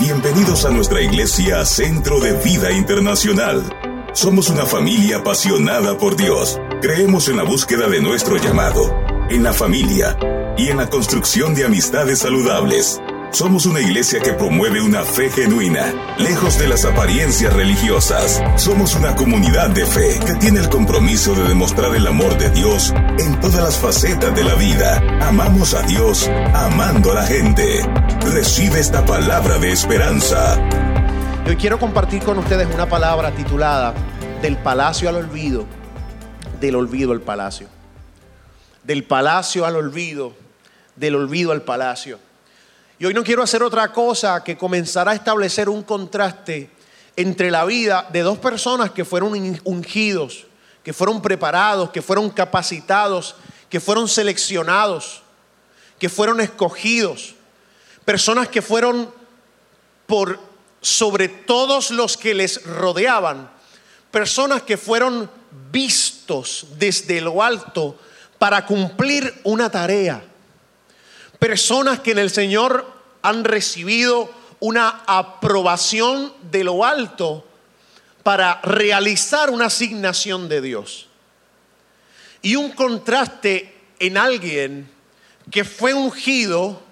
Bienvenidos a nuestra iglesia Centro de Vida Internacional. Somos una familia apasionada por Dios. Creemos en la búsqueda de nuestro llamado, en la familia y en la construcción de amistades saludables. Somos una iglesia que promueve una fe genuina, lejos de las apariencias religiosas. Somos una comunidad de fe que tiene el compromiso de demostrar el amor de Dios en todas las facetas de la vida. Amamos a Dios amando a la gente. Recibe esta palabra de esperanza. Hoy quiero compartir con ustedes una palabra titulada Del palacio al olvido, del olvido al palacio. Del palacio al olvido, del olvido al palacio. Y hoy no quiero hacer otra cosa que comenzar a establecer un contraste entre la vida de dos personas que fueron ungidos, que fueron preparados, que fueron capacitados, que fueron seleccionados, que fueron escogidos. Personas que fueron por sobre todos los que les rodeaban, personas que fueron vistos desde lo alto para cumplir una tarea, personas que en el Señor han recibido una aprobación de lo alto para realizar una asignación de Dios. Y un contraste en alguien que fue ungido,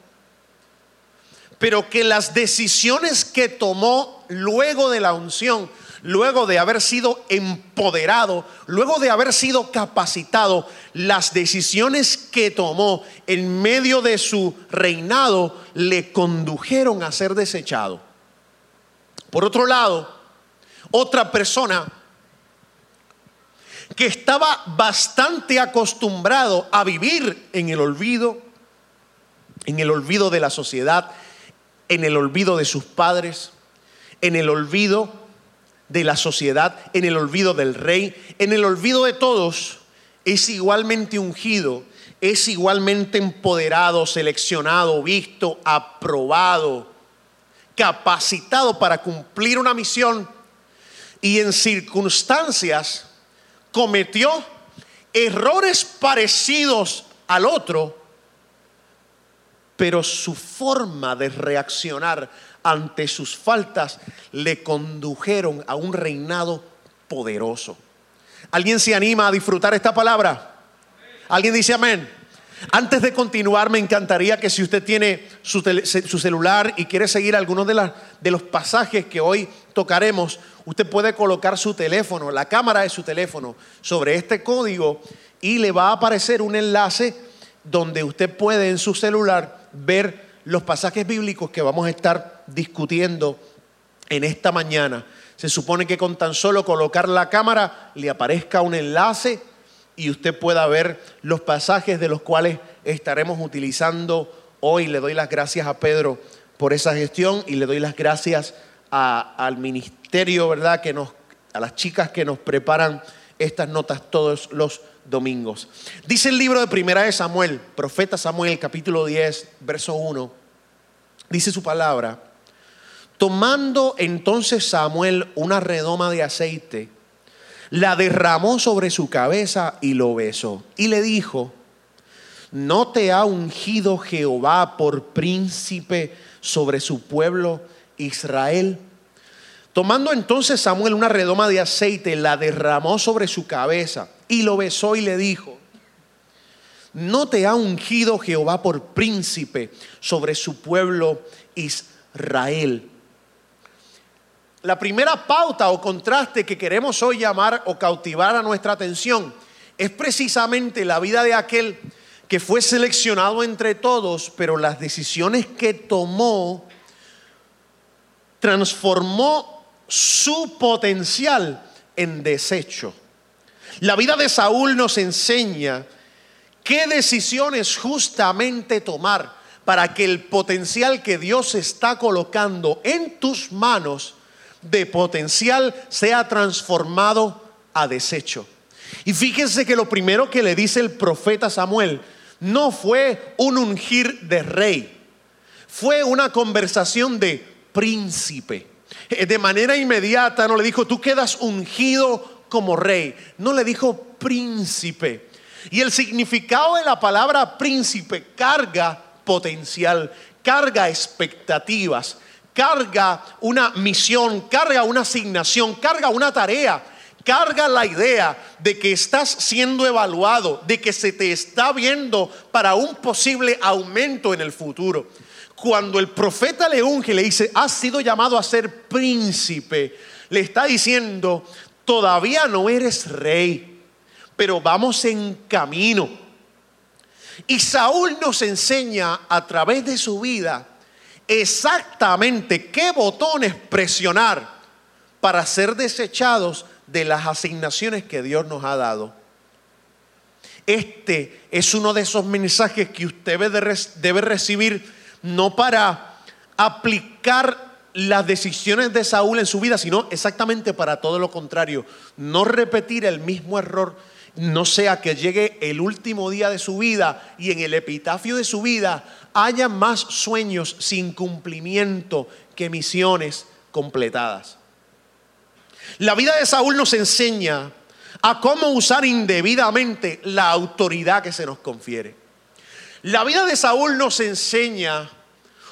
pero que las decisiones que tomó luego de la unción, luego de haber sido empoderado, luego de haber sido capacitado, las decisiones que tomó en medio de su reinado le condujeron a ser desechado. Por otro lado, otra persona que estaba bastante acostumbrado a vivir en el olvido, en el olvido de la sociedad, en el olvido de sus padres, en el olvido de la sociedad, en el olvido del rey, en el olvido de todos, es igualmente ungido, es igualmente empoderado, seleccionado, visto, aprobado, capacitado para cumplir una misión y en circunstancias cometió errores parecidos al otro, pero su forma de reaccionar ante sus faltas le condujeron a un reinado poderoso. ¿Alguien se anima a disfrutar esta palabra? ¿Alguien dice amén? Antes de continuar, me encantaría que si usted tiene su, celular y quiere seguir algunos de, de los pasajes que hoy tocaremos, usted puede colocar su teléfono, la cámara de su teléfono, sobre este código y le va a aparecer un enlace donde usted puede en su celular ver los pasajes bíblicos que vamos a estar discutiendo en esta mañana. Se supone que con tan solo colocar la cámara le aparezca un enlace y usted pueda ver los pasajes de los cuales estaremos utilizando hoy. Le doy las gracias a Pedro por esa gestión y le doy las gracias al ministerio, ¿verdad? Que nos, a las chicas que nos preparan estas notas todos los domingos. Dice el libro de Primera de Samuel, profeta Samuel, capítulo 10, verso 1. Dice su palabra, tomando entonces Samuel una redoma de aceite, la derramó sobre su cabeza y lo besó. Y le dijo, ¿no te ha ungido Jehová por príncipe sobre su pueblo Israel? Tomando entonces Samuel una redoma de aceite, la derramó sobre su cabeza y lo besó y le dijo, ¿no te ha ungido Jehová por príncipe sobre su pueblo Israel? La primera pauta o contraste que queremos hoy llamar o cautivar a nuestra atención es precisamente la vida de aquel que fue seleccionado entre todos, pero las decisiones que tomó transformó su potencial en desecho. La vida de Saúl nos enseña qué decisiones justamente tomar para que el potencial que Dios está colocando en tus manos de potencial sea transformado a desecho. Y fíjense que lo primero que le dice el profeta Samuel no fue un ungir de rey, fue una conversación de príncipe. Eh, de manera inmediata no le dijo, tú quedas ungido como rey. No le dijo príncipe. Y el significado de la palabra príncipe carga potencial, carga expectativas, carga una misión, carga una asignación, carga una tarea, carga la idea de que estás siendo evaluado, de que se te está viendo para un posible aumento en el futuro. Cuando el profeta le unge, le dice, has sido llamado a ser príncipe, le está diciendo, todavía no eres rey, pero vamos en camino. Y Saúl nos enseña a través de su vida exactamente qué botones presionar para ser desechados de las asignaciones que Dios nos ha dado. Este es uno de esos mensajes que usted debe recibir no para aplicar las decisiones de Saúl en su vida, sino exactamente para todo lo contrario, no repetir el mismo error, no sea que llegue el último día de su vida y en el epitafio de su vida haya más sueños sin cumplimiento que misiones completadas. La vida de Saúl nos enseña a cómo usar indebidamente la autoridad que se nos confiere. La vida de Saúl nos enseña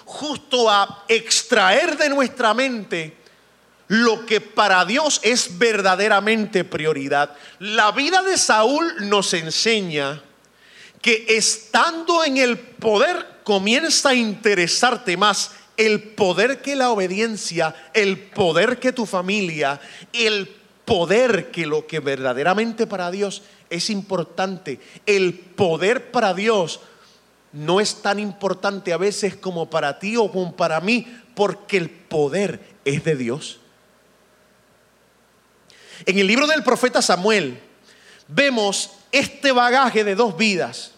justo a extraer de nuestra mente lo que para Dios es verdaderamente prioridad. La vida de Saúl nos enseña que estando en el poder comienza a interesarte más el poder que la obediencia, el poder que tu familia, el poder que lo que verdaderamente para Dios es importante, el poder para Dios no es tan importante a veces como para ti o como para mí, porque el poder es de Dios. En el libro del profeta Samuel vemos este bagaje de dos vidas.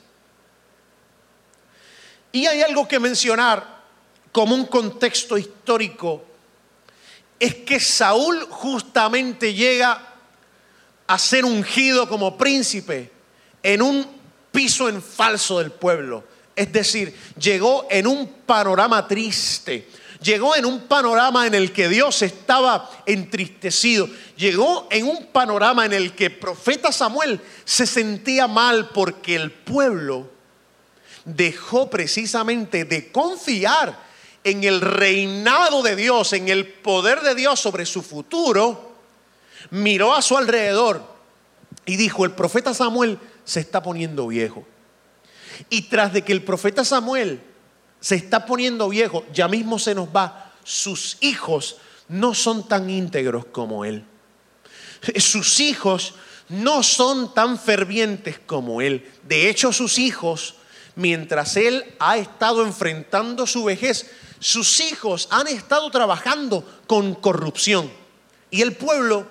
Y hay algo que mencionar como un contexto histórico, es que Saúl justamente llega a ser ungido como príncipe en un piso en falso del pueblo. Es decir, llegó en un panorama triste. Llegó en un panorama en el que Dios estaba entristecido. Llegó en un panorama en el que profeta Samuel se sentía mal porque el pueblo dejó precisamente de confiar en el reinado de Dios, en el poder de Dios sobre su futuro, miró a su alrededor y dijo, el profeta Samuel se está poniendo viejo. Y tras de que el profeta Samuel se está poniendo viejo, ya mismo se nos va, sus hijos no son tan íntegros como él. Sus hijos no son tan fervientes como él. De hecho, sus hijos, mientras él ha estado enfrentando su vejez, sus hijos han estado trabajando con corrupción. Y el pueblo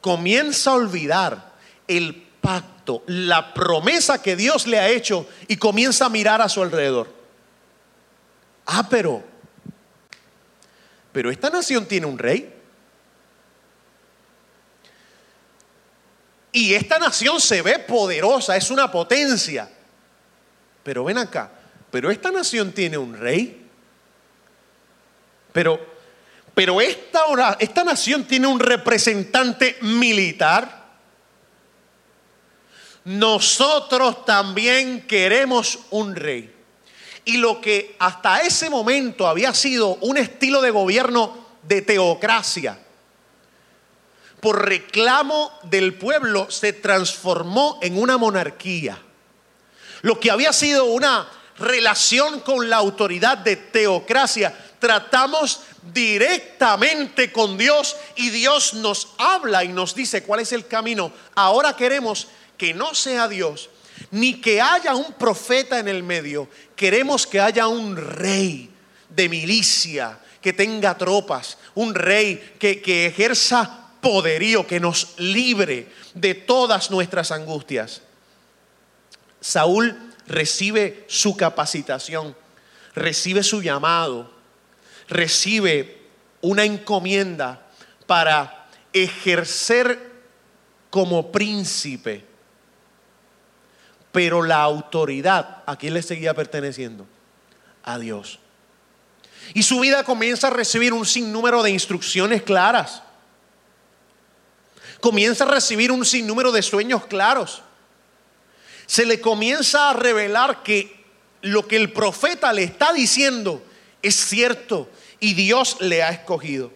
comienza a olvidar el pacto, la promesa que Dios le ha hecho y comienza a mirar a su alrededor. Ah, pero, pero esta nación tiene un rey. Y esta nación se ve poderosa, es una potencia. Pero ven acá, pero esta nación tiene un rey. Pero, pero esta, esta nación tiene un representante militar. Nosotros también queremos un rey. Y lo que hasta ese momento había sido un estilo de gobierno de teocracia, por reclamo del pueblo se transformó en una monarquía. Lo que había sido una relación con la autoridad de teocracia. Tratamos directamente con Dios y Dios nos habla y nos dice cuál es el camino. Ahora queremos que no sea Dios, ni que haya un profeta en el medio. Queremos que haya un rey de milicia, que tenga tropas, un rey que, que ejerza poderío, que nos libre de todas nuestras angustias. Saúl recibe su capacitación, recibe su llamado, recibe una encomienda para ejercer como príncipe. Pero la autoridad, ¿a quién le seguía perteneciendo? A Dios. Y su vida comienza a recibir un sinnúmero de instrucciones claras. Comienza a recibir un sinnúmero de sueños claros se le comienza a revelar que lo que el profeta le está diciendo Es cierto, y Dios le ha escogido.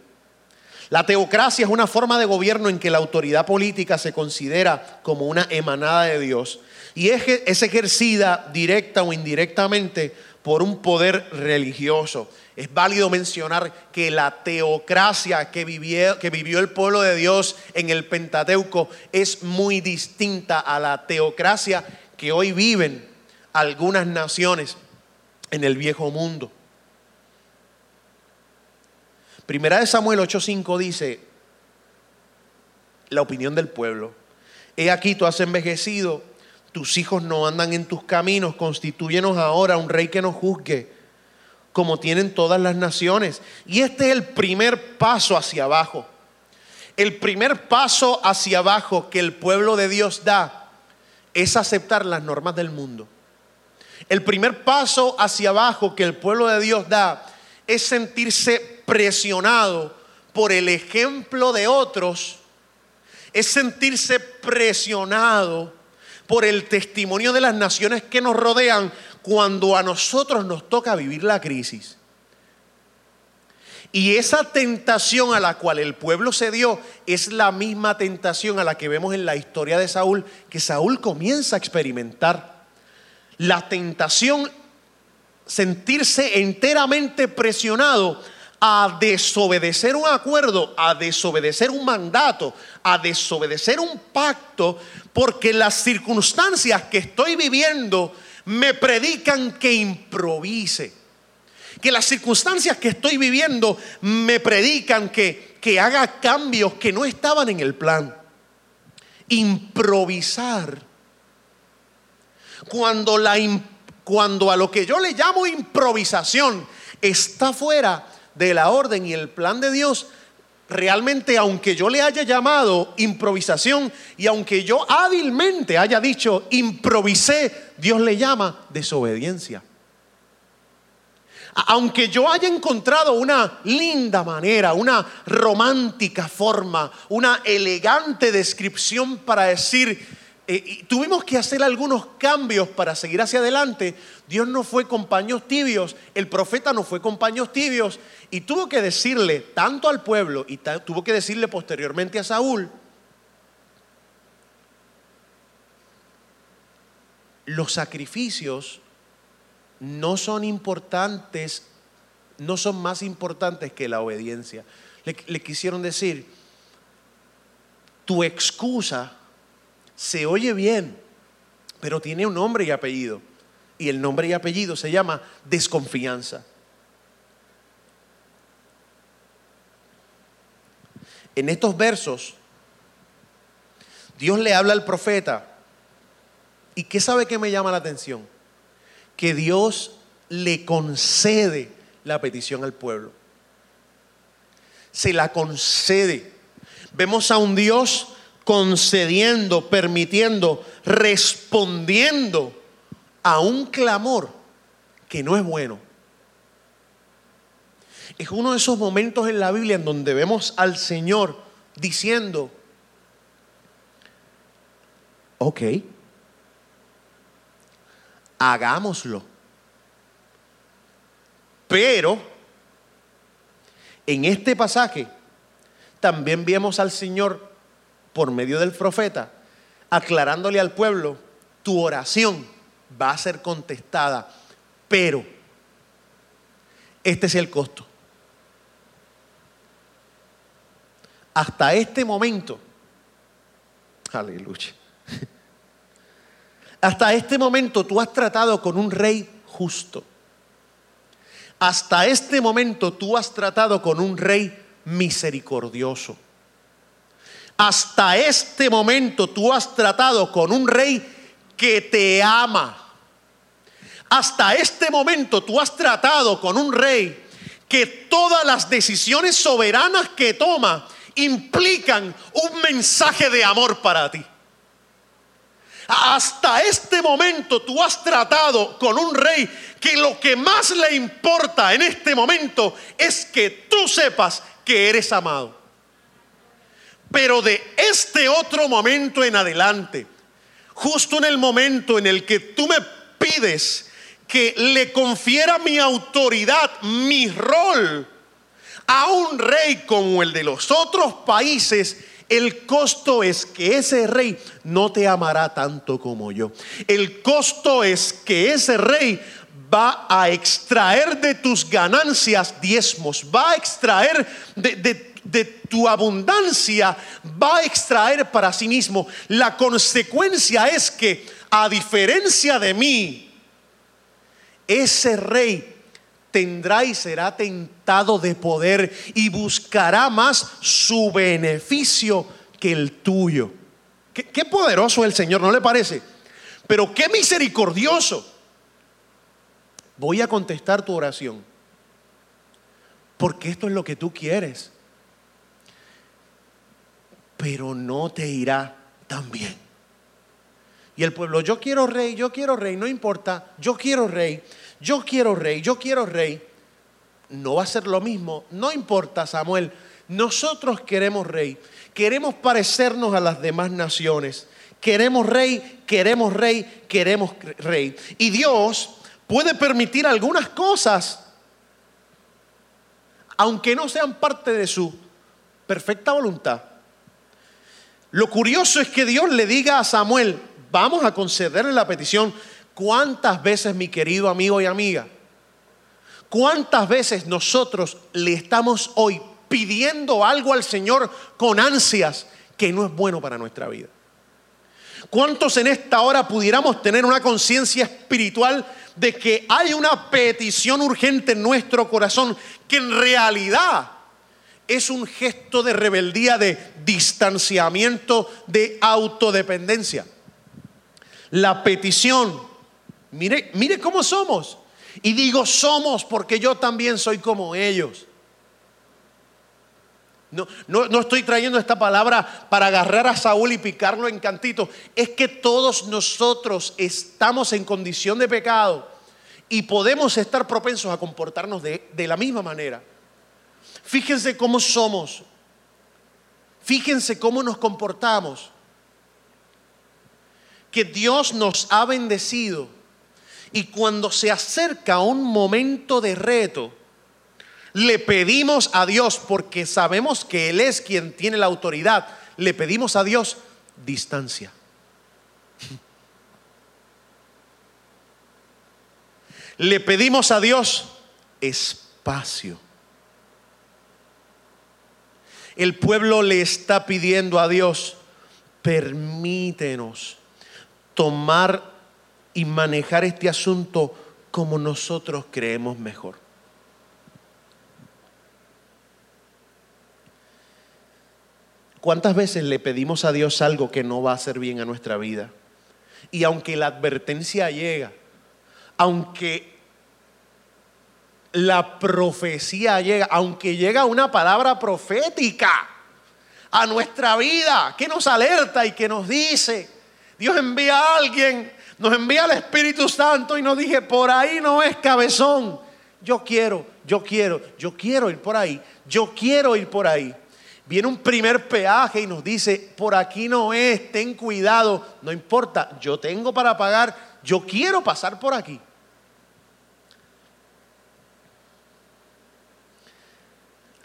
La teocracia es una forma de gobierno en que la autoridad política se considera como una emanada de Dios y es ejercida directa o indirectamente por un poder religioso. Es válido mencionar que la teocracia que vivió, que vivió el pueblo de Dios en el Pentateuco es muy distinta a la teocracia que hoy viven algunas naciones en el viejo mundo. Primera de Samuel 8:5 dice, la opinión del pueblo, he aquí tú has envejecido, tus hijos no andan en tus caminos, constituyenos ahora un rey que nos juzgue, como tienen todas las naciones. Y este es el primer paso hacia abajo. El primer paso hacia abajo que el pueblo de Dios da es aceptar las normas del mundo. El primer paso hacia abajo que el pueblo de Dios da es sentirse presionado por el ejemplo de otros, es sentirse presionado por el testimonio de las naciones que nos rodean cuando a nosotros nos toca vivir la crisis. Y esa tentación a la cual el pueblo se dio es la misma tentación a la que vemos en la historia de Saúl, que Saúl comienza a experimentar. La tentación, sentirse enteramente presionado a desobedecer un acuerdo, a desobedecer un mandato, a desobedecer un pacto, porque las circunstancias que estoy viviendo me predican que improvise. Que las circunstancias que estoy viviendo me predican que, que haga cambios que no estaban en el plan. Improvisar. Cuando, la, cuando a lo que yo le llamo improvisación está fuera de la orden y el plan de Dios, realmente aunque yo le haya llamado improvisación y aunque yo hábilmente haya dicho improvisé, Dios le llama desobediencia. Aunque yo haya encontrado una linda manera, una romántica forma, una elegante descripción para decir, eh, tuvimos que hacer algunos cambios para seguir hacia adelante. Dios no fue con paños tibios, el profeta no fue con paños tibios y tuvo que decirle tanto al pueblo y tuvo que decirle posteriormente a Saúl, los sacrificios no son importantes, no son más importantes que la obediencia. Le quisieron decir, tu excusa se oye bien, pero tiene un nombre y apellido. Y el nombre y apellido se llama desconfianza. En estos versos, Dios le habla al profeta. ¿Y qué sabe que me llama la atención? Que Dios le concede la petición al pueblo. Se la concede. Vemos a un Dios concediendo, permitiendo, respondiendo a un clamor que no es bueno. Es uno de esos momentos en la Biblia en donde vemos al Señor diciendo, ok, hagámoslo. Pero en este pasaje también vemos al Señor por medio del profeta, aclarándole al pueblo, tu oración va a ser contestada, pero este es el costo. Hasta este momento, aleluya, hasta este momento tú has tratado con un rey justo. Hasta este momento tú has tratado con un rey misericordioso. Hasta este momento tú has tratado con un rey que te ama. Hasta este momento tú has tratado con un rey que todas las decisiones soberanas que toma implican un mensaje de amor para ti. Hasta este momento tú has tratado con un rey que lo que más le importa en este momento es que tú sepas que eres amado. Pero de este otro momento en adelante, justo en el momento en el que tú me pides que le confiera mi autoridad, mi rol a un rey como el de los otros países, el costo es que ese rey no te amará tanto como yo. El costo es que ese rey va a extraer de tus ganancias diezmos, va a extraer de, tu abundancia, va a extraer para sí mismo. La consecuencia es que, a diferencia de mí, ese rey tendrá y será tentado de poder y buscará más su beneficio que el tuyo. Qué, qué poderoso el Señor, ¿no le parece? Pero qué misericordioso. Voy a contestar tu oración. Porque esto es lo que tú quieres. Pero no te irá tan bien. Y el pueblo, yo quiero rey, yo quiero rey, no importa, yo quiero rey yo quiero rey, yo quiero rey, no va a ser lo mismo. No importa, Samuel, nosotros queremos rey, queremos parecernos a las demás naciones. Queremos rey, queremos rey, queremos rey. Y Dios puede permitir algunas cosas, aunque no sean parte de su perfecta voluntad. Lo curioso es que Dios le diga a Samuel, vamos a concederle la petición, ¿Cuántas veces, mi querido amigo y amiga, cuántas veces nosotros le estamos hoy pidiendo algo al Señor con ansias que no es bueno para nuestra vida? ¿Cuántos en esta hora pudiéramos tener una conciencia espiritual de que hay una petición urgente en nuestro corazón que en realidad es un gesto de rebeldía, de distanciamiento, de autodependencia? La petición Mire, mire cómo somos. Y digo somos porque yo también soy como ellos. No, no, estoy trayendo esta palabra para agarrar a Saúl y picarlo en cantito. Es que todos nosotros estamos en condición de pecado y podemos estar propensos a comportarnos de, de la misma manera. Fíjense cómo somos. Fíjense cómo nos comportamos. Que Dios nos ha bendecido y cuando se acerca un momento de reto, le pedimos a Dios, porque sabemos que Él es quien tiene la autoridad, le pedimos a Dios distancia. Le pedimos a Dios espacio. El pueblo le está pidiendo a Dios, permítenos tomar y manejar este asunto como nosotros creemos mejor. ¿Cuántas veces le pedimos a Dios algo que no va a hacer bien a nuestra vida? Y aunque la advertencia llega, aunque la profecía llega, aunque llega una palabra profética a nuestra vida que nos alerta y que nos dice, Dios envía a alguien nos envía el Espíritu Santo y nos dije, por ahí no es cabezón. Yo quiero, yo quiero, yo quiero ir por ahí, yo quiero ir por ahí. Viene un primer peaje y nos dice, por aquí no es, ten cuidado, no importa, yo tengo para pagar, yo quiero pasar por aquí.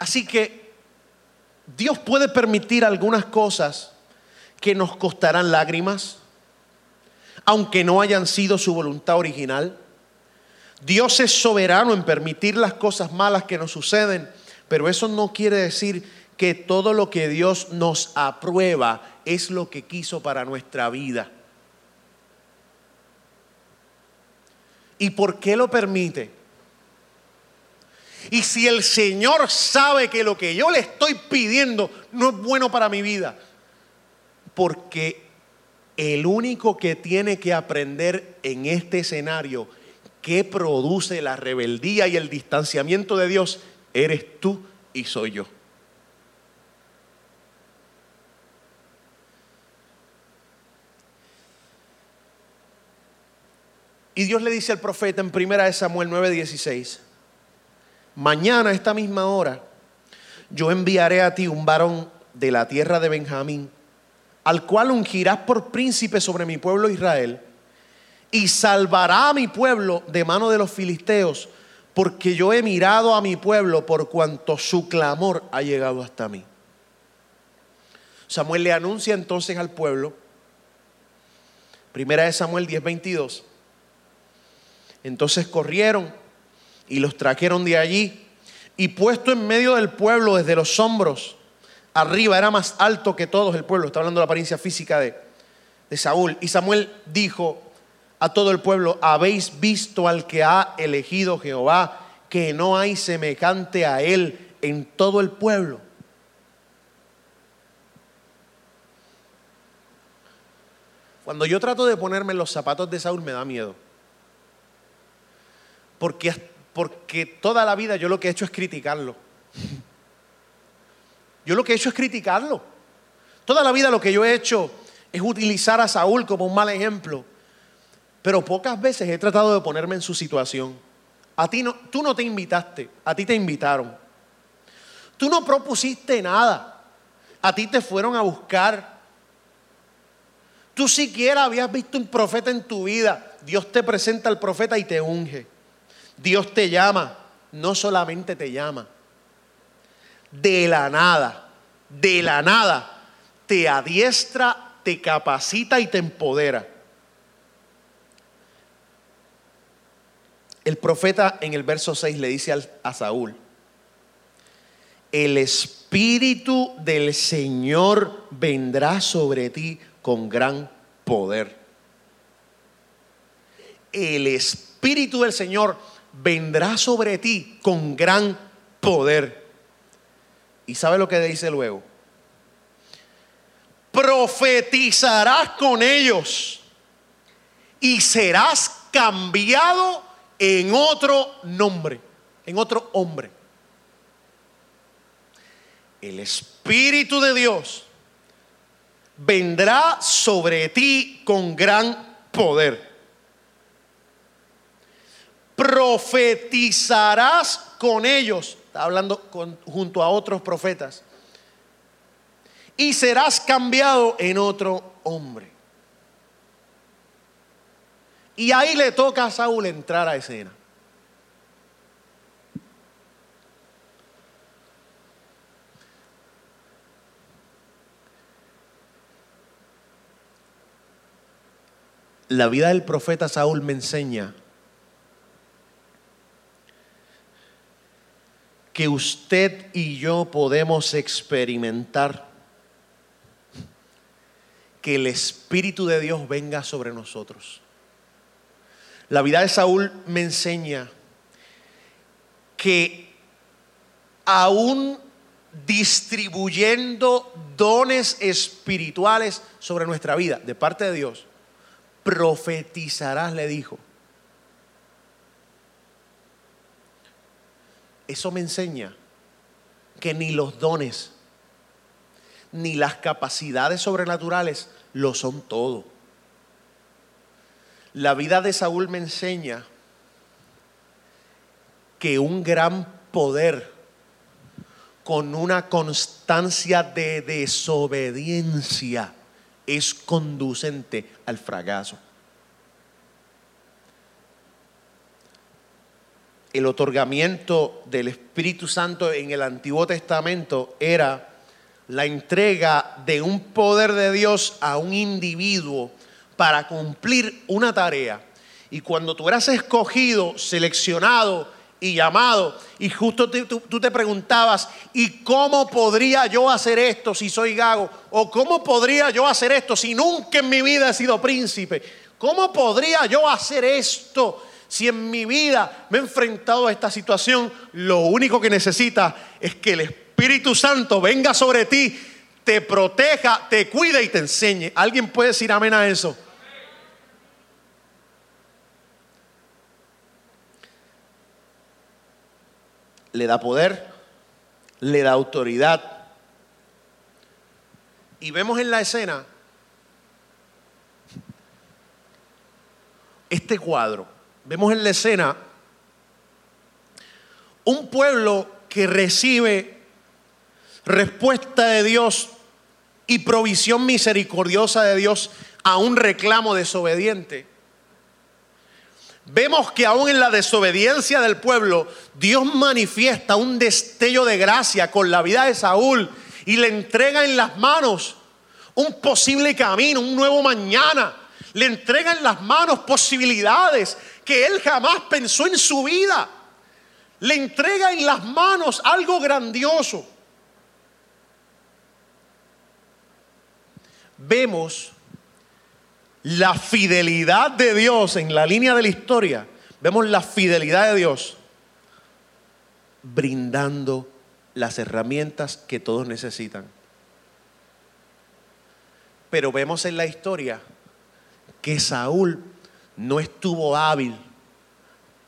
Así que Dios puede permitir algunas cosas que nos costarán lágrimas, aunque no hayan sido su voluntad original. Dios es soberano en permitir las cosas malas que nos suceden, pero eso no quiere decir que todo lo que Dios nos aprueba es lo que quiso para nuestra vida. ¿Y por qué lo permite? Y si el Señor sabe que lo que yo le estoy pidiendo no es bueno para mi vida, porque el único que tiene que aprender en este escenario que produce la rebeldía y el distanciamiento de Dios, eres tú y soy yo. Y Dios le dice al profeta en primera de Samuel 9:16, mañana a esta misma hora yo enviaré a ti un varón de la tierra de Benjamín al cual ungirás por príncipe sobre mi pueblo Israel, y salvará a mi pueblo de mano de los filisteos, porque yo he mirado a mi pueblo por cuanto su clamor ha llegado hasta mí. Samuel le anuncia entonces al pueblo, primera de Samuel 10:22, entonces corrieron y los trajeron de allí y puesto en medio del pueblo desde los hombros, arriba era más alto que todos el pueblo, está hablando de la apariencia física de, de Saúl, y Samuel dijo, a todo el pueblo, habéis visto al que ha elegido Jehová, que no hay semejante a él en todo el pueblo. Cuando yo trato de ponerme los zapatos de Saúl me da miedo. Porque, porque toda la vida yo lo que he hecho es criticarlo. Yo lo que he hecho es criticarlo. Toda la vida lo que yo he hecho es utilizar a Saúl como un mal ejemplo. Pero pocas veces he tratado de ponerme en su situación. A ti no, tú no te invitaste, a ti te invitaron. Tú no propusiste nada, a ti te fueron a buscar. Tú siquiera habías visto un profeta en tu vida. Dios te presenta al profeta y te unge. Dios te llama, no solamente te llama. De la nada, de la nada, te adiestra, te capacita y te empodera. El profeta en el verso 6 le dice a Saúl, el Espíritu del Señor vendrá sobre ti con gran poder. El Espíritu del Señor vendrá sobre ti con gran poder. ¿Y sabe lo que dice luego? Profetizarás con ellos y serás cambiado en otro nombre, en otro hombre. El Espíritu de Dios vendrá sobre ti con gran poder. Profetizarás con ellos, está hablando junto a otros profetas, y serás cambiado en otro hombre. Y ahí le toca a Saúl entrar a escena. La vida del profeta Saúl me enseña que usted y yo podemos experimentar que el Espíritu de Dios venga sobre nosotros. La vida de Saúl me enseña que aún distribuyendo dones espirituales sobre nuestra vida de parte de Dios, profetizarás, le dijo. Eso me enseña que ni los dones ni las capacidades sobrenaturales lo son todo. La vida de Saúl me enseña que un gran poder con una constancia de desobediencia es conducente al fracaso. El otorgamiento del Espíritu Santo en el Antiguo Testamento era la entrega de un poder de Dios a un individuo para cumplir una tarea. Y cuando tú eras escogido, seleccionado y llamado, y justo tú, te preguntabas, ¿y cómo podría yo hacer esto si soy gago? ¿O cómo podría yo hacer esto si nunca en mi vida he sido príncipe? ¿Cómo podría yo hacer esto si en mi vida me he enfrentado a esta situación? Lo único que necesita es que el Espíritu Santo venga sobre ti, te proteja, te cuide y te enseñe. ¿Alguien puede decir amén a eso? le da poder, le da autoridad. Y vemos en la escena este cuadro. Vemos en la escena un pueblo que recibe respuesta de Dios y provisión misericordiosa de Dios a un reclamo desobediente. vemos que aún en la desobediencia del pueblo, Dios manifiesta un destello de gracia con la vida de Saúl y le entrega en las manos un posible camino, un nuevo mañana. Le entrega en las manos posibilidades que él jamás pensó en su vida. Le entrega en las manos algo grandioso. Vemos la fidelidad de Dios en la línea de la historia. Vemos la fidelidad de Dios brindando las herramientas que todos necesitan. Pero vemos en la historia que Saúl no estuvo hábil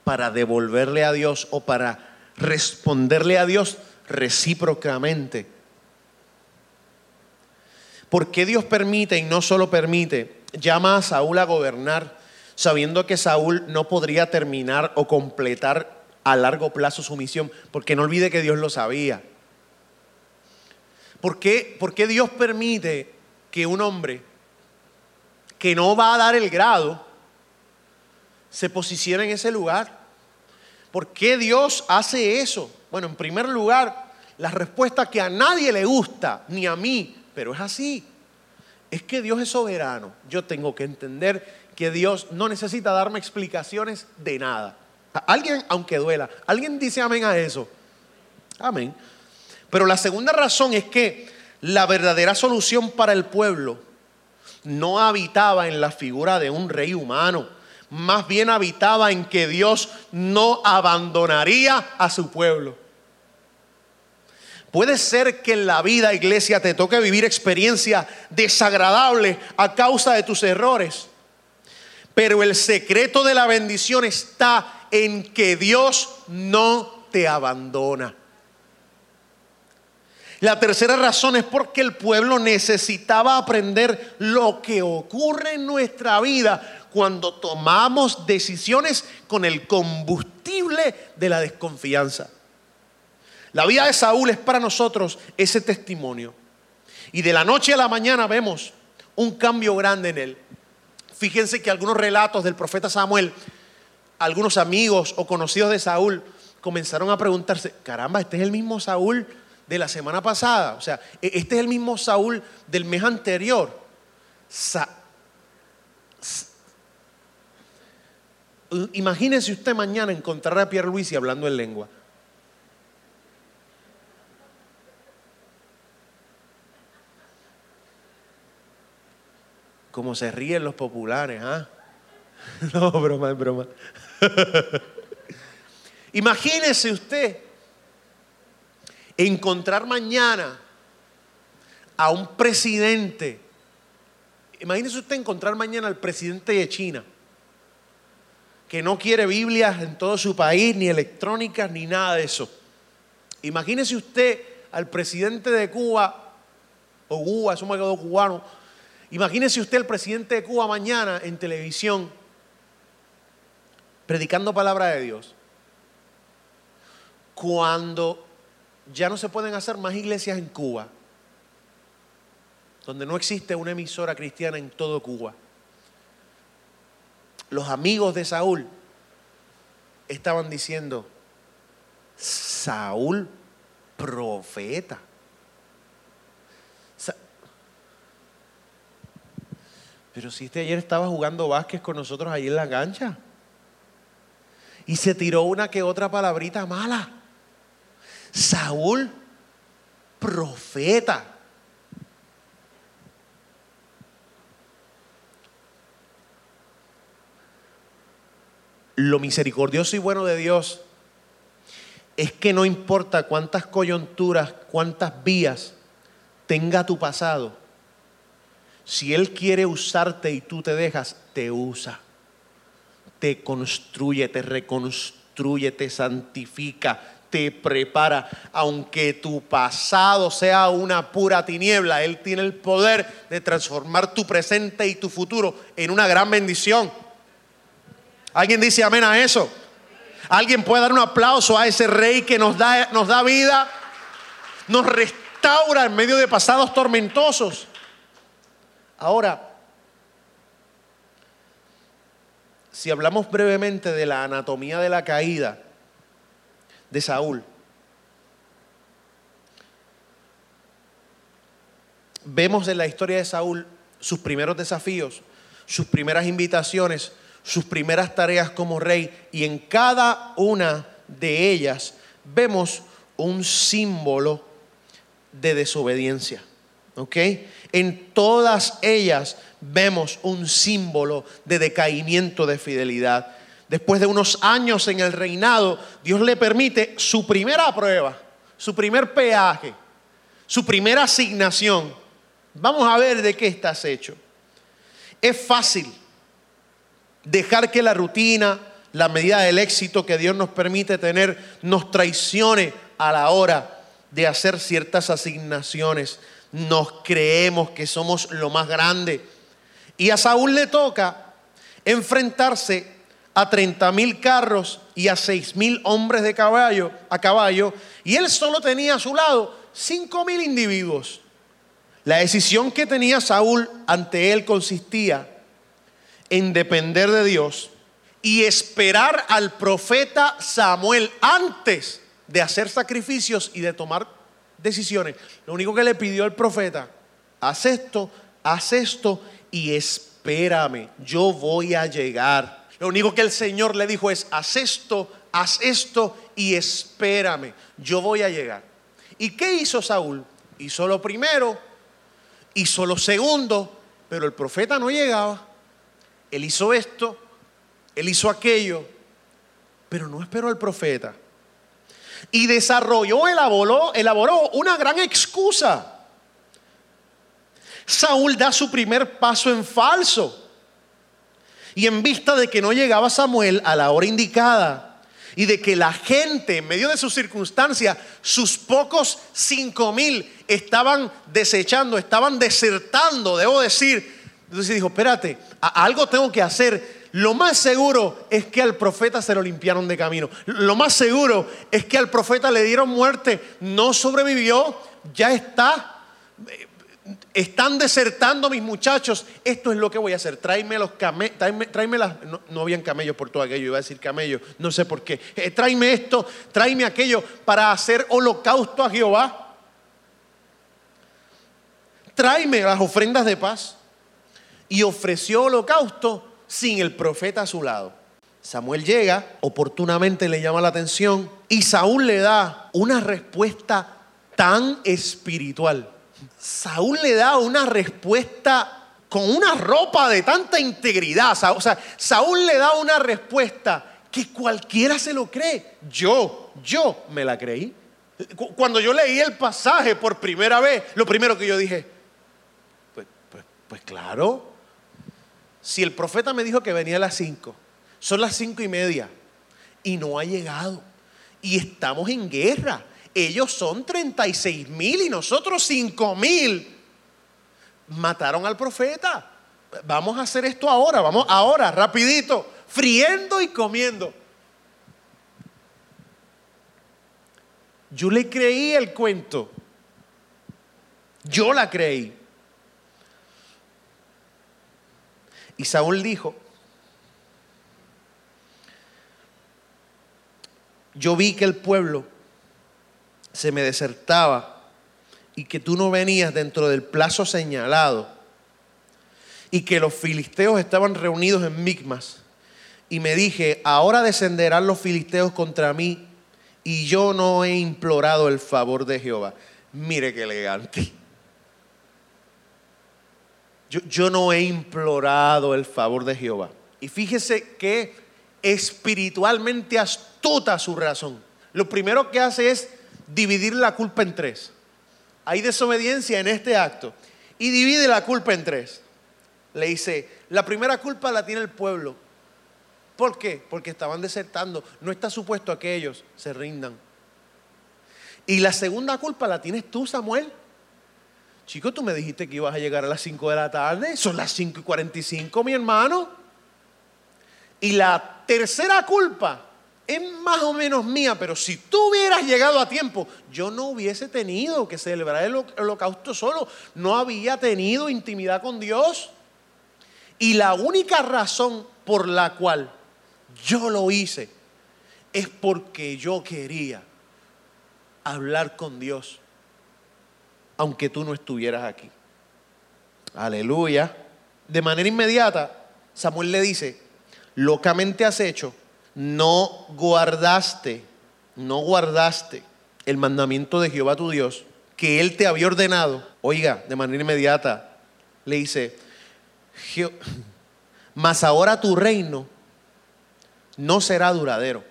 para devolverle a Dios o para responderle a Dios recíprocamente. ¿Por qué Dios permite y no solo permite? Llama a Saúl a gobernar sabiendo que Saúl no podría terminar o completar a largo plazo su misión, porque no olvide que Dios lo sabía. ¿Por qué, ¿Por qué Dios permite que un hombre que no va a dar el grado se posicione en ese lugar? ¿Por qué Dios hace eso? Bueno, en primer lugar, la respuesta que a nadie le gusta, ni a mí, pero es así. Es que Dios es soberano. Yo tengo que entender que Dios no necesita darme explicaciones de nada. Alguien, aunque duela, alguien dice amén a eso. Amén. Pero la segunda razón es que la verdadera solución para el pueblo no habitaba en la figura de un rey humano, más bien habitaba en que Dios no abandonaría a su pueblo. Puede ser que en la vida, iglesia, te toque vivir experiencias desagradables a causa de tus errores. Pero el secreto de la bendición está en que Dios no te abandona. La tercera razón es porque el pueblo necesitaba aprender lo que ocurre en nuestra vida cuando tomamos decisiones con el combustible de la desconfianza. La vida de Saúl es para nosotros ese testimonio. Y de la noche a la mañana vemos un cambio grande en él. Fíjense que algunos relatos del profeta Samuel, algunos amigos o conocidos de Saúl comenzaron a preguntarse, caramba, este es el mismo Saúl de la semana pasada, o sea, e-, este es el mismo Saúl del mes anterior. Imagínese usted mañana encontrar a Pierre Luis y hablando en lengua. Como se ríen los populares, ¿ah? No, broma, broma. Imagínese usted encontrar mañana a un presidente. Imagínese usted encontrar mañana al presidente de China, que no quiere Biblias en todo su país, ni electrónicas, ni nada de eso. Imagínese usted al presidente de Cuba, o Cuba, eso me quedó cubano, Imagínese usted el presidente de Cuba mañana en televisión predicando palabra de Dios. Cuando ya no se pueden hacer más iglesias en Cuba, donde no existe una emisora cristiana en todo Cuba. Los amigos de Saúl estaban diciendo, Saúl profeta. Pero si este ayer estaba jugando básquet con nosotros ahí en la cancha. Y se tiró una que otra palabrita mala. Saúl, profeta. Lo misericordioso y bueno de Dios es que no importa cuántas coyunturas, cuántas vías tenga tu pasado, si Él quiere usarte y tú te dejas, te usa. Te construye, te reconstruye, te santifica, te prepara. Aunque tu pasado sea una pura tiniebla, Él tiene el poder de transformar tu presente y tu futuro en una gran bendición. ¿Alguien dice amén a eso? ¿Alguien puede dar un aplauso a ese rey que nos da, nos da vida? Nos restaura en medio de pasados tormentosos. Ahora, si hablamos brevemente de la anatomía de la caída de Saúl, vemos en la historia de Saúl sus primeros desafíos, sus primeras invitaciones, sus primeras tareas como rey y en cada una de ellas vemos un símbolo de desobediencia. ¿Ok? En todas ellas vemos un símbolo de decaimiento de fidelidad. Después de unos años en el reinado, Dios le permite su primera prueba, su primer peaje, su primera asignación. Vamos a ver de qué estás hecho. Es fácil dejar que la rutina, la medida del éxito que Dios nos permite tener, nos traicione a la hora de hacer ciertas asignaciones. Nos creemos que somos lo más grande. Y a Saúl le toca enfrentarse a 30 mil carros y a 6 mil hombres de caballo, a caballo, y él solo tenía a su lado 5 mil individuos. La decisión que tenía Saúl ante él consistía en depender de Dios y esperar al profeta Samuel antes de hacer sacrificios y de tomar decisiones. Lo único que le pidió el profeta, haz esto, haz esto y espérame, yo voy a llegar. Lo único que el Señor le dijo es, haz esto, haz esto y espérame, yo voy a llegar. ¿Y qué hizo Saúl? Hizo lo primero, hizo lo segundo, pero el profeta no llegaba. Él hizo esto, él hizo aquello, pero no esperó al profeta. Y desarrolló, elaboró, elaboró una gran excusa. Saúl da su primer paso en falso. Y en vista de que no llegaba Samuel a la hora indicada y de que la gente, en medio de sus circunstancias, sus pocos cinco mil estaban desechando, estaban desertando, debo decir. Entonces dijo, espérate, algo tengo que hacer. Lo más seguro es que al profeta se lo limpiaron de camino. Lo más seguro es que al profeta le dieron muerte. No sobrevivió, ya está. Están desertando mis muchachos. Esto es lo que voy a hacer. Tráeme los camellos. Tráeme, las. No, habían camellos por todo aquello. Iba a decir camellos. No sé por qué. Eh, tráeme esto. Tráeme aquello para hacer holocausto a Jehová. Tráeme las ofrendas de paz y ofreció holocausto sin el profeta a su lado. Samuel llega, oportunamente le llama la atención y Saúl le da una respuesta tan espiritual. Saúl le da una respuesta con una ropa de tanta integridad. O sea, Saúl le da una respuesta que cualquiera se lo cree. Yo, yo me la creí. Cuando yo leí el pasaje por primera vez, lo primero que yo dije, pues, pues, pues claro, si el profeta me dijo que venía a las 5, son las cinco y media y no ha llegado. Y estamos en guerra. Ellos son 36 mil y nosotros 5 mil. Mataron al profeta. Vamos a hacer esto ahora, vamos ahora, rapidito, friendo y comiendo. Yo le creí el cuento. Yo la creí. Y Saúl dijo, yo vi que el pueblo se me desertaba y que tú no venías dentro del plazo señalado y que los filisteos estaban reunidos en Migmas. Y me dije, ahora descenderán los filisteos contra mí y yo no he implorado el favor de Jehová. Mire qué elegante. Yo, no he implorado el favor de Jehová. Y fíjese que espiritualmente astuta su razón. Lo primero que hace es dividir la culpa en tres. Hay desobediencia en este acto. Y divide la culpa en tres. Le dice, la primera culpa la tiene el pueblo. ¿Por qué? Porque estaban desertando. No está supuesto que ellos se rindan. Y la segunda culpa la tienes tú, Samuel. Chico, tú me dijiste que ibas a llegar a las 5 de la tarde. Son las 5 y 45, mi hermano. Y la tercera culpa es más o menos mía, pero si tú hubieras llegado a tiempo, yo no hubiese tenido que celebrar el holocausto solo. No había tenido intimidad con Dios. Y la única razón por la cual yo lo hice es porque yo quería hablar con Dios, aunque tú no estuvieras aquí. Aleluya. De manera inmediata, Samuel le dice, locamente has hecho, no guardaste, no guardaste el mandamiento de Jehová tu Dios, que él te había ordenado. Oiga, de manera inmediata, le dice, mas ahora tu reino no será duradero.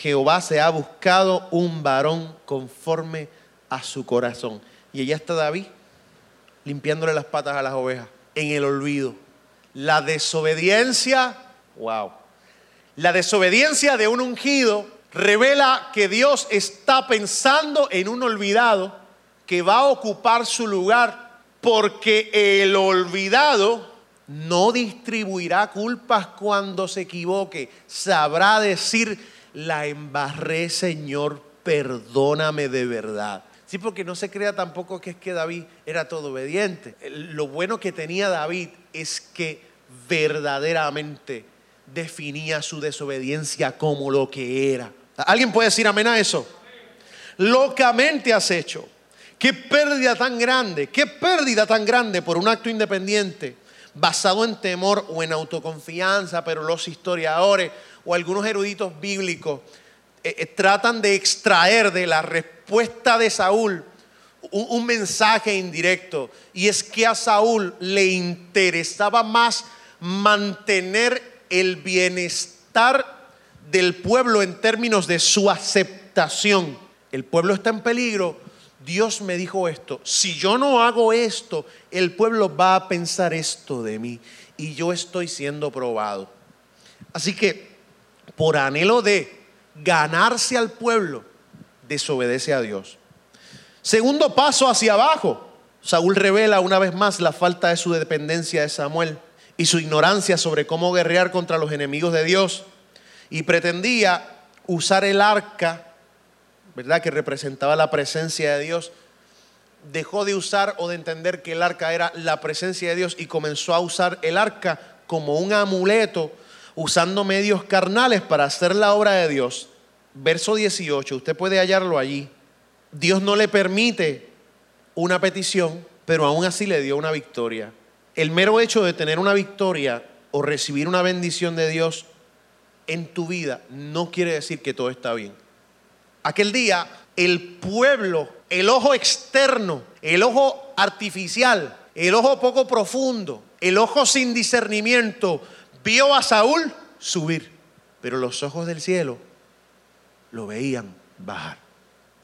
Jehová se ha buscado un varón conforme a su corazón. Y ella está David limpiándole las patas a las ovejas en el olvido. La desobediencia, wow. La desobediencia de un ungido revela que Dios está pensando en un olvidado que va a ocupar su lugar porque el olvidado no distribuirá culpas cuando se equivoque, sabrá decir, la embarré Señor, perdóname de verdad. Sí, porque no se crea tampoco que es que David era todo obediente. Lo bueno que tenía David es que verdaderamente definía su desobediencia como lo que era. ¿Alguien puede decir amén a eso? Locamente has hecho. Qué pérdida tan grande, qué pérdida tan grande por un acto independiente basado en temor o en autoconfianza, pero los historiadores o algunos eruditos bíblicos eh, eh, tratan de extraer de la respuesta de Saúl un, un mensaje indirecto, y es que a Saúl le interesaba más mantener el bienestar del pueblo en términos de su aceptación. El pueblo está en peligro, Dios me dijo esto, si yo no hago esto, el pueblo va a pensar esto de mí y yo estoy siendo probado. Así que por anhelo de ganarse al pueblo, desobedece a Dios. Segundo paso hacia abajo, Saúl revela una vez más la falta de su dependencia de Samuel y su ignorancia sobre cómo guerrear contra los enemigos de Dios y pretendía usar el arca ¿verdad? Que representaba la presencia de Dios, dejó de usar o de entender que el arca era la presencia de Dios y comenzó a usar el arca como un amuleto, usando medios carnales para hacer la obra de Dios. Verso 18, usted puede hallarlo allí. Dios no le permite una petición, pero aún así le dio una victoria. El mero hecho de tener una victoria o recibir una bendición de Dios en tu vida no quiere decir que todo está bien. Aquel día el pueblo, el ojo externo, el ojo artificial, el ojo poco profundo, el ojo sin discernimiento, vio a Saúl subir, pero los ojos del cielo lo veían bajar.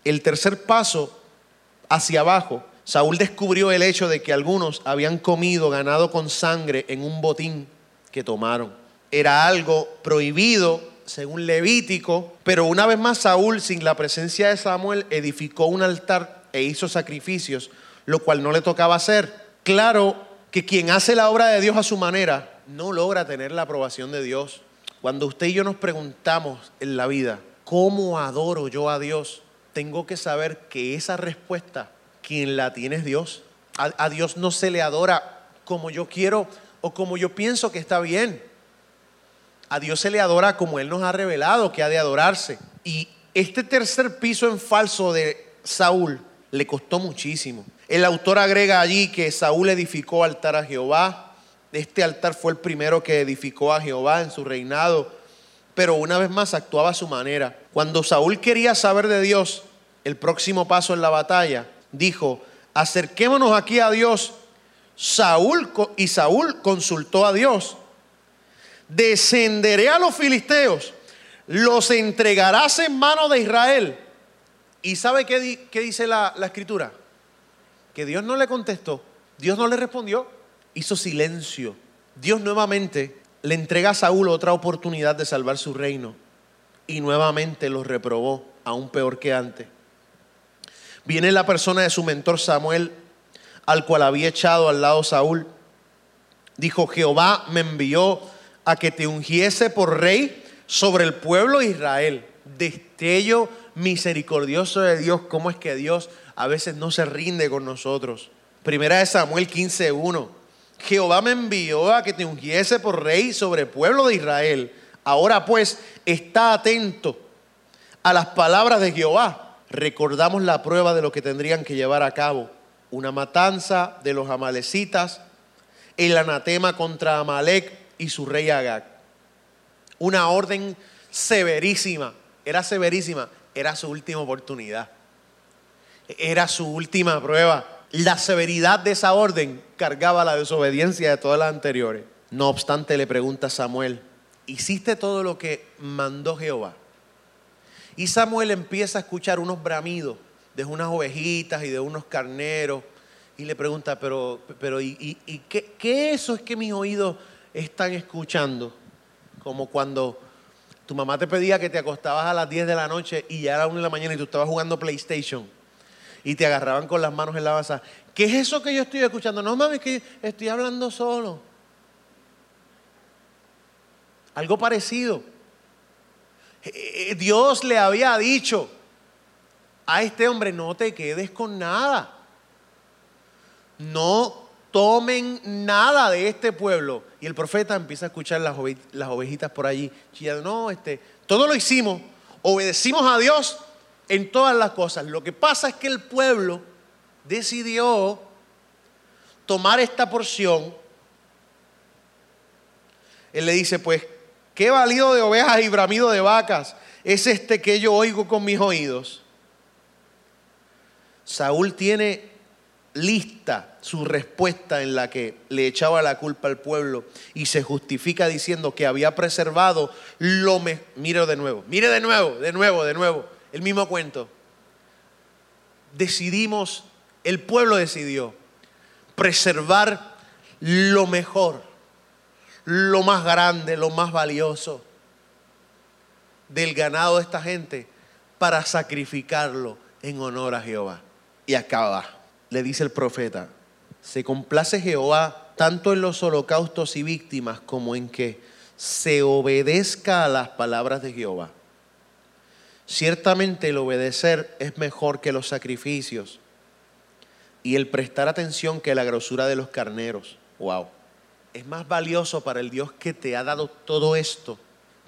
El tercer paso hacia abajo, Saúl descubrió el hecho de que algunos habían comido ganado con sangre en un botín que tomaron. Era algo prohibido según Levítico, pero una vez más Saúl, sin la presencia de Samuel, edificó un altar e hizo sacrificios, lo cual no le tocaba hacer. Claro que quien hace la obra de Dios a su manera no logra tener la aprobación de Dios. Cuando usted y yo nos preguntamos en la vida, ¿cómo adoro yo a Dios? Tengo que saber que esa respuesta, quien la tiene es Dios. A, a Dios no se le adora como yo quiero o como yo pienso que está bien. A Dios se le adora como Él nos ha revelado que ha de adorarse. Y este tercer piso en falso de Saúl le costó muchísimo. El autor agrega allí que Saúl edificó altar a Jehová. Este altar fue el primero que edificó a Jehová en su reinado, pero una vez más actuaba a su manera. Cuando Saúl quería saber de Dios, el próximo paso en la batalla, dijo, acerquémonos aquí a Dios. Saúl y Saúl consultó a Dios descenderé a los filisteos, los entregarás en manos de Israel. ¿Y sabe qué, dice la, la escritura? Que Dios no le contestó, Dios no le respondió, hizo silencio. Dios nuevamente le entrega a Saúl otra oportunidad de salvar su reino y nuevamente lo reprobó, aún peor que antes. Viene la persona de su mentor Samuel, al cual había echado al lado Saúl. Dijo, Jehová me envió a que te ungiese por rey sobre el pueblo de Israel. Destello misericordioso de Dios, cómo es que Dios a veces no se rinde con nosotros. Primera de Samuel 15:1 Jehová me envió a que te ungiese por rey sobre el pueblo de Israel. Ahora pues, está atento a las palabras de Jehová. Recordamos la prueba de lo que tendrían que llevar a cabo. Una matanza de los amalecitas, el anatema contra Amalek y su rey Agag. Una orden severísima, era severísima, era su última oportunidad. Era su última prueba. La severidad de esa orden cargaba la desobediencia de todas las anteriores. No obstante, le pregunta Samuel, ¿hiciste todo lo que mandó Jehová? Y Samuel empieza a escuchar unos bramidos de unas ovejitas y de unos carneros. Y le pregunta, pero, pero ¿y, qué, qué, eso es que mis oídos están escuchando? Como cuando tu mamá te pedía que te acostabas a las 10 de la noche y ya era 1 de la mañana y tú estabas jugando PlayStation y te agarraban con las manos en la basa. ¿Qué es eso que yo estoy escuchando? No mames, que estoy hablando solo. Algo parecido. Eh, eh, Dios le había dicho a este hombre, no te quedes con nada. No tomen nada de este pueblo. Y el profeta empieza a escuchar las, ovejitas por allí, chillando, no, este, todo lo hicimos, obedecimos a Dios en todas las cosas. Lo que pasa es que el pueblo decidió tomar esta porción. Él le dice, pues, ¿qué valido de ovejas y bramido de vacas es este que yo oigo con mis oídos? Saúl tiene lista su respuesta en la que le echaba la culpa al pueblo y se justifica diciendo que había preservado lo me mire de nuevo, mire de nuevo, de nuevo, de nuevo, el mismo cuento. Decidimos, el pueblo decidió preservar lo mejor, lo más grande, lo más valioso del ganado de esta gente para sacrificarlo en honor a Jehová. Y acaba le dice el profeta, se complace Jehová tanto en los holocaustos y víctimas como en que se obedezca a las palabras de Jehová. Ciertamente el obedecer es mejor que los sacrificios y el prestar atención que la grosura de los carneros. Wow. Es más valioso para el Dios que te ha dado todo esto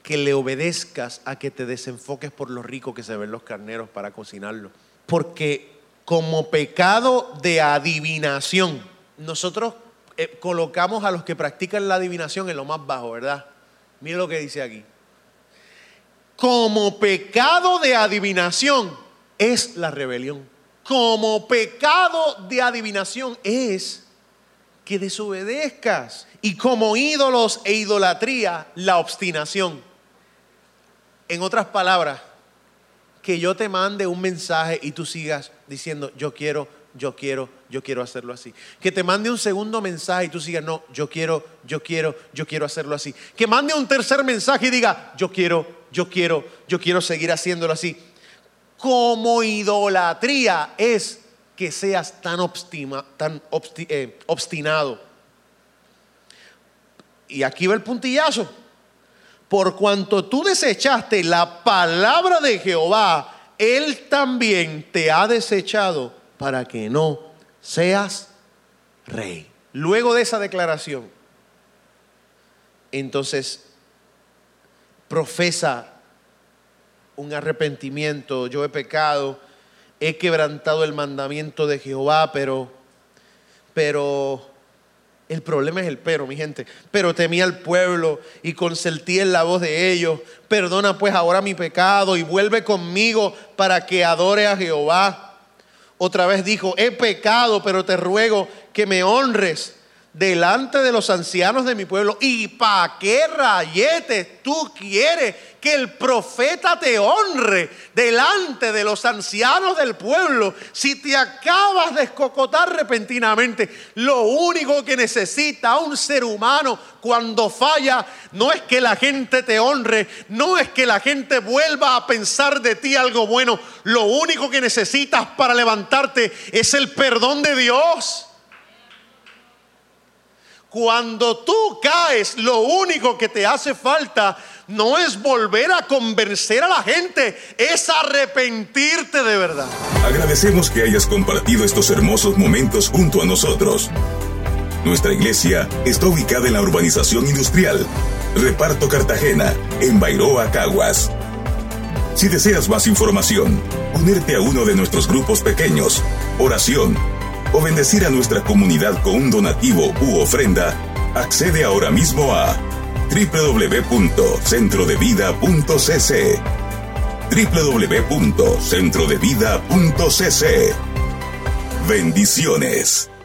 que le obedezcas a que te desenfoques por lo rico que se ven los carneros para cocinarlo. Porque como pecado de adivinación. Nosotros eh, colocamos a los que practican la adivinación en lo más bajo, ¿verdad? Mire lo que dice aquí. Como pecado de adivinación es la rebelión. Como pecado de adivinación es que desobedezcas. Y como ídolos e idolatría, la obstinación. En otras palabras, que yo te mande un mensaje y tú sigas diciendo, yo quiero, yo quiero, yo quiero hacerlo así. Que te mande un segundo mensaje y tú sigas, no, yo quiero, yo quiero, yo quiero hacerlo así. Que mande un tercer mensaje y diga, yo quiero, yo quiero, yo quiero seguir haciéndolo así. Como idolatría es que seas tan, tan eh, obstinado. Y aquí va el puntillazo por cuanto tú desechaste la palabra de Jehová, Él también te ha desechado para que no seas rey. Luego de esa declaración, entonces profesa un arrepentimiento, yo he pecado, he quebrantado el mandamiento de Jehová, pero pero el problema es el pero, mi gente. Pero temí al pueblo y consentí en la voz de ellos. Perdona pues ahora mi pecado y vuelve conmigo para que adore a Jehová. Otra vez dijo, he pecado, pero te ruego que me honres delante de los ancianos de mi pueblo. ¿Y para qué rayetes tú quieres que el profeta te honre delante de los ancianos del pueblo si te acabas de escocotar repentinamente? Lo único que necesita un ser humano cuando falla no es que la gente te honre, no es que la gente vuelva a pensar de ti algo bueno. Lo único que necesitas para levantarte es el perdón de Dios. Cuando tú caes, lo único que te hace falta no es volver a convencer a la gente, es arrepentirte de verdad. Agradecemos que hayas compartido estos hermosos momentos junto a nosotros. Nuestra iglesia está ubicada en la urbanización industrial Reparto Cartagena, en Bairoa, Caguas. Si deseas más información, unirte a uno de nuestros grupos pequeños, oración o bendecir a nuestra comunidad con un donativo u ofrenda, accede ahora mismo a www.centrodevida.cc www.centrodevida.cc Bendiciones.